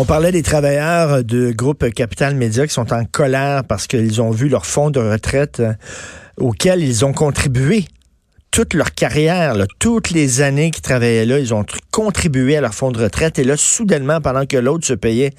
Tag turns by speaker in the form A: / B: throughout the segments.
A: On parlait des travailleurs de groupe Capital Média qui sont en colère parce qu'ils ont vu leur fonds de retraite euh, auquel ils ont contribué toute leur carrière, toutes les années qu'ils travaillaient là, ils ont contribué à leur fonds de retraite. Et là, soudainement, pendant que l'autre se payait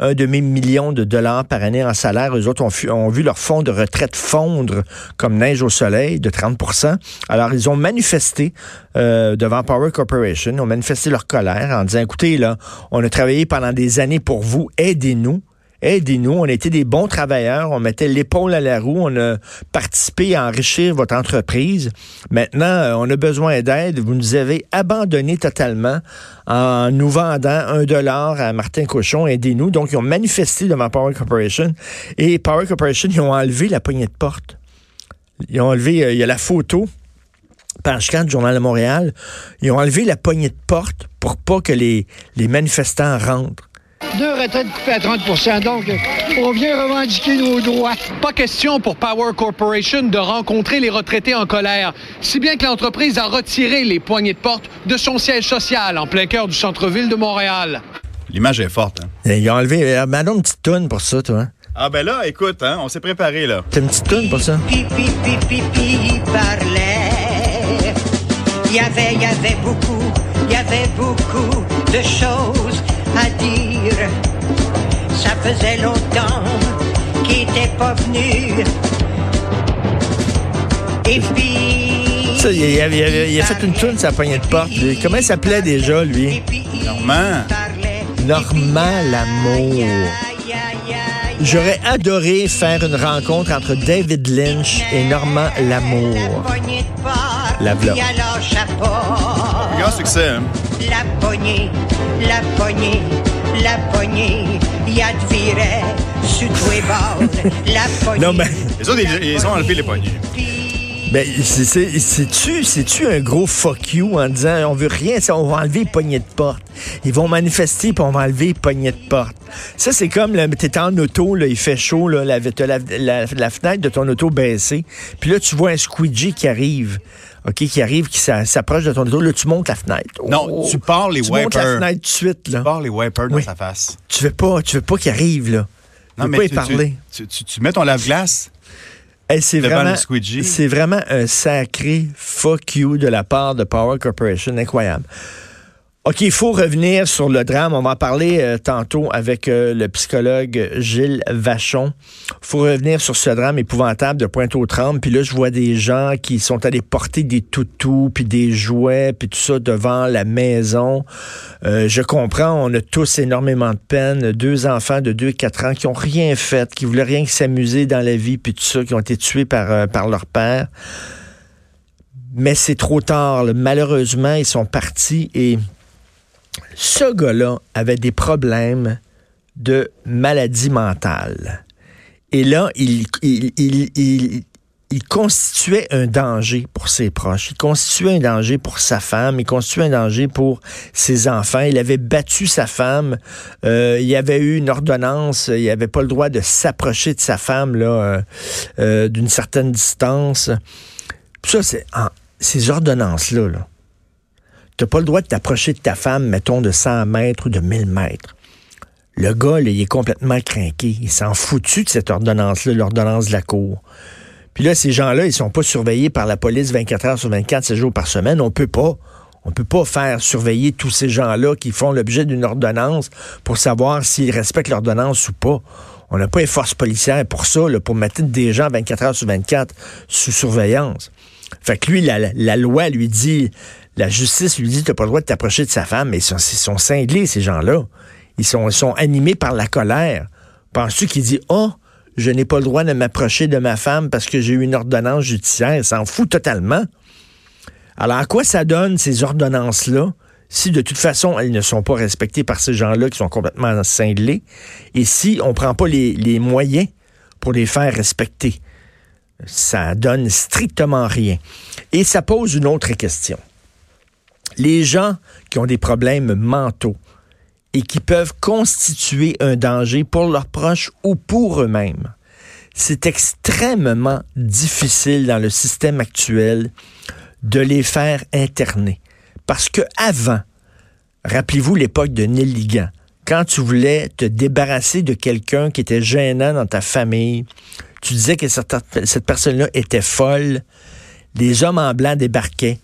A: un demi-million de dollars par année en salaire, eux autres ont, vu leur fonds de retraite fondre comme neige au soleil de 30% Alors, ils ont manifesté euh, devant Power Corporation, ont manifesté leur colère en disant, écoutez, là, on a travaillé pendant des années pour vous, aidez-nous aidez-nous. On était des bons travailleurs, on mettait l'épaule à la roue, on a participé à enrichir votre entreprise. Maintenant, euh, on a besoin d'aide. Vous nous avez abandonné totalement en nous vendant un dollar à Martin Cochon. Aidez-nous. Donc, ils ont manifesté devant Power Corporation et Power Corporation, ils ont enlevé la poignée de porte. Ils ont enlevé, euh, il y a la photo page 4 du Journal de Montréal, ils ont enlevé la poignée de porte pour pas que les manifestants rentrent.
B: Deux retraites coupées à 30% donc on vient revendiquer nos droits.
C: Pas question pour Power Corporation de rencontrer les retraités en colère, si bien que l'entreprise a retiré les poignées de porte de son siège social en plein cœur du centre-ville de Montréal.
D: L'image est forte. Hein?
A: Ils ont enlevé... Euh, une petite toune pour ça, toi. Hein.
D: Ah ben là, écoute, hein, on s'est préparé, là.
A: T'as une petite toune pour ça? Il
E: y avait, il y avait beaucoup, il y avait beaucoup de choses à dire. Ça faisait longtemps qu'il n'était pas venu. Et puis.
A: Ça, il, a, il, a, fait une tune sa poignée de porte. Comment il s'appelait déjà, lui?
D: Normand.
A: Normand Lamour. J'aurais adoré faire une rencontre entre David Lynch et Normand Lamour. La vlog.
D: Grand succès, hein?
E: La poignée, la poignée, la poignée, y a de viret sur tous les bords. La poignée.
A: Non, mais.
D: Les autres, ils, ils ont enlevé les poignées.
A: Ben, c'est-tu, c'est-tu un gros fuck you en disant on veut rien, on va enlever les poignées de porte. Ils vont manifester puis on va enlever les poignées de porte. Ça, c'est comme, là, t'es en auto, là, il fait chaud, là, la, la, la, fenêtre de ton auto baissée. Puis là, tu vois un squeegee qui arrive. OK, qui arrive, qui s'approche de ton auto. Là, tu montes la fenêtre.
D: non, oh, tu pars les wipers. Tu montes
A: la fenêtre tout de suite, là.
D: Tu pars les wipers dans sa face.
A: Tu veux pas, tu veux pas qu'il arrive, là. Tu non, veux mais pas y parler.
D: Tu, tu, tu mets ton lave-glace
A: c'est vraiment, c'est vraiment un sacré fuck you de la part de Power Corporation. Incroyable. OK, il faut revenir sur le drame. On va en parler euh, tantôt avec euh, le psychologue Gilles Vachon. Il faut revenir sur ce drame épouvantable de Pointe-aux-Trembles. Puis là, je vois des gens qui sont allés porter des toutous, puis des jouets, puis tout ça devant la maison. Euh, je comprends, on a tous énormément de peine. Deux enfants de 2 et 4 ans qui ont rien fait, qui voulaient rien que s'amuser dans la vie, puis tout ça, qui ont été tués par, par leur père. Mais c'est trop tard. Malheureusement, ils sont partis et ce gars-là avait des problèmes de maladie mentale. Et là, il, constituait un danger pour ses proches, il constituait un danger pour sa femme, il constituait un danger pour ses enfants. Il avait battu sa femme, euh, il y avait eu une ordonnance, il n'avait pas le droit de s'approcher de sa femme là euh, euh, d'une certaine distance. Ça, c'est ces ordonnances-là. Là, n'as pas le droit de t'approcher de ta femme, mettons, de 100 mètres ou de 1000 mètres. Le gars, il est complètement craqué. Il s'en foutu de cette ordonnance-là, l'ordonnance de la cour. Puis là, ces gens-là, ils sont pas surveillés par la police 24 heures sur 24, 7 jours par semaine. On peut pas. On peut pas faire surveiller tous ces gens-là qui font l'objet d'une ordonnance pour savoir s'ils respectent l'ordonnance ou pas. On n'a pas les forces policières pour ça, pour mettre des gens 24 heures sur 24 sous surveillance. Fait que lui, la loi lui dit la justice lui dit, tu n'as pas le droit de t'approcher de sa femme, mais ils sont, cinglés, ces gens-là. Ils sont, animés par la colère. Penses-tu qu'il dit, oh, je n'ai pas le droit de m'approcher de ma femme parce que j'ai eu une ordonnance judiciaire? Il s'en fout totalement. Alors, à quoi ça donne, ces ordonnances-là, si de toute façon, elles ne sont pas respectées par ces gens-là qui sont complètement cinglés, et si on ne prend pas les moyens pour les faire respecter? Ça donne strictement rien. Et ça pose une autre question les gens qui ont des problèmes mentaux et qui peuvent constituer un danger pour leurs proches ou pour eux-mêmes, c'est extrêmement difficile dans le système actuel de les faire interner. Parce que avant, rappelez-vous l'époque de Nelligan, quand tu voulais te débarrasser de quelqu'un qui était gênant dans ta famille, tu disais que cette, personne-là était folle, les hommes en blanc débarquaient,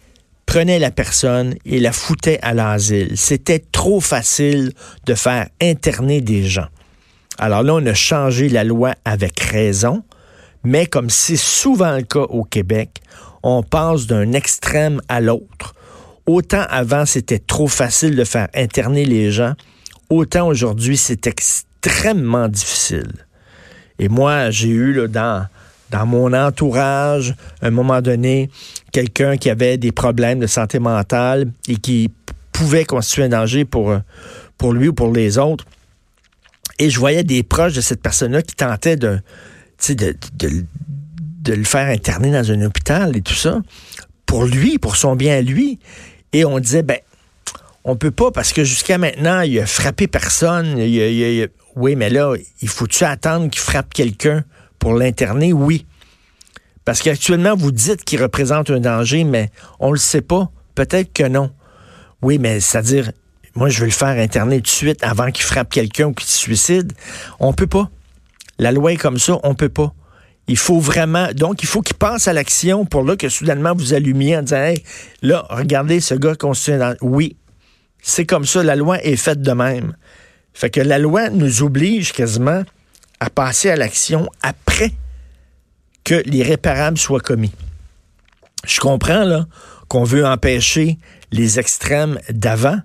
A: prenaient la personne et la foutaient à l'asile. C'était trop facile de faire interner des gens. Alors là, on a changé la loi avec raison, mais comme c'est souvent le cas au Québec, on passe d'un extrême à l'autre. Autant avant, c'était trop facile de faire interner les gens, autant aujourd'hui, c'est extrêmement difficile. Et moi, j'ai eu là, dans, dans mon entourage, à un moment donné, quelqu'un qui avait des problèmes de santé mentale et qui pouvait constituer un danger pour, pour lui ou pour les autres. Et je voyais des proches de cette personne-là qui tentaient de, de, de, le faire interner dans un hôpital et tout ça, pour lui, pour son bien à lui. Et on disait, ben, on peut pas parce que jusqu'à maintenant, il a frappé personne. oui, mais là, il faut-tu attendre qu'il frappe quelqu'un? Pour l'interner? Oui. Parce qu'actuellement, vous dites qu'il représente un danger, mais on le sait pas. Peut-être que non. Oui, mais c'est-à-dire, moi, je veux le faire interner tout de suite avant qu'il frappe quelqu'un ou qu'il se suicide. On peut pas. La loi est comme ça, on peut pas. Il faut vraiment, donc il faut qu'il pense à l'action pour là que soudainement vous allumiez en disant, hey, là, regardez ce gars constitué dans... Oui, c'est comme ça, la loi est faite de même. Fait que la loi nous oblige quasiment à passer à l'action après que l'irréparable soit commis. Je comprends, là, qu'on veut empêcher les extrêmes d'avant,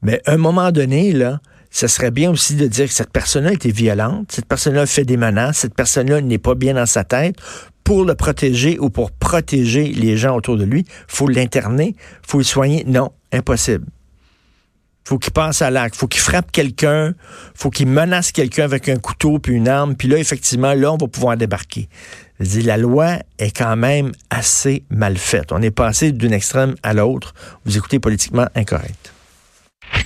A: mais à un moment donné, là, ce serait bien aussi de dire que cette personne-là était violente, cette personne-là fait des menaces, cette personne-là n'est pas bien dans sa tête. Pour le protéger ou pour protéger les gens autour de lui, faut l'interner, faut le soigner. Non, impossible. Faut qu'il passe à l'acte, faut qu'il frappe quelqu'un, faut qu'il menace quelqu'un avec un couteau puis une arme, puis là effectivement là on va pouvoir débarquer. Je dis, la loi est quand même assez mal faite. On est passé d'une extrême à l'autre. Vous écoutez politiquement incorrect.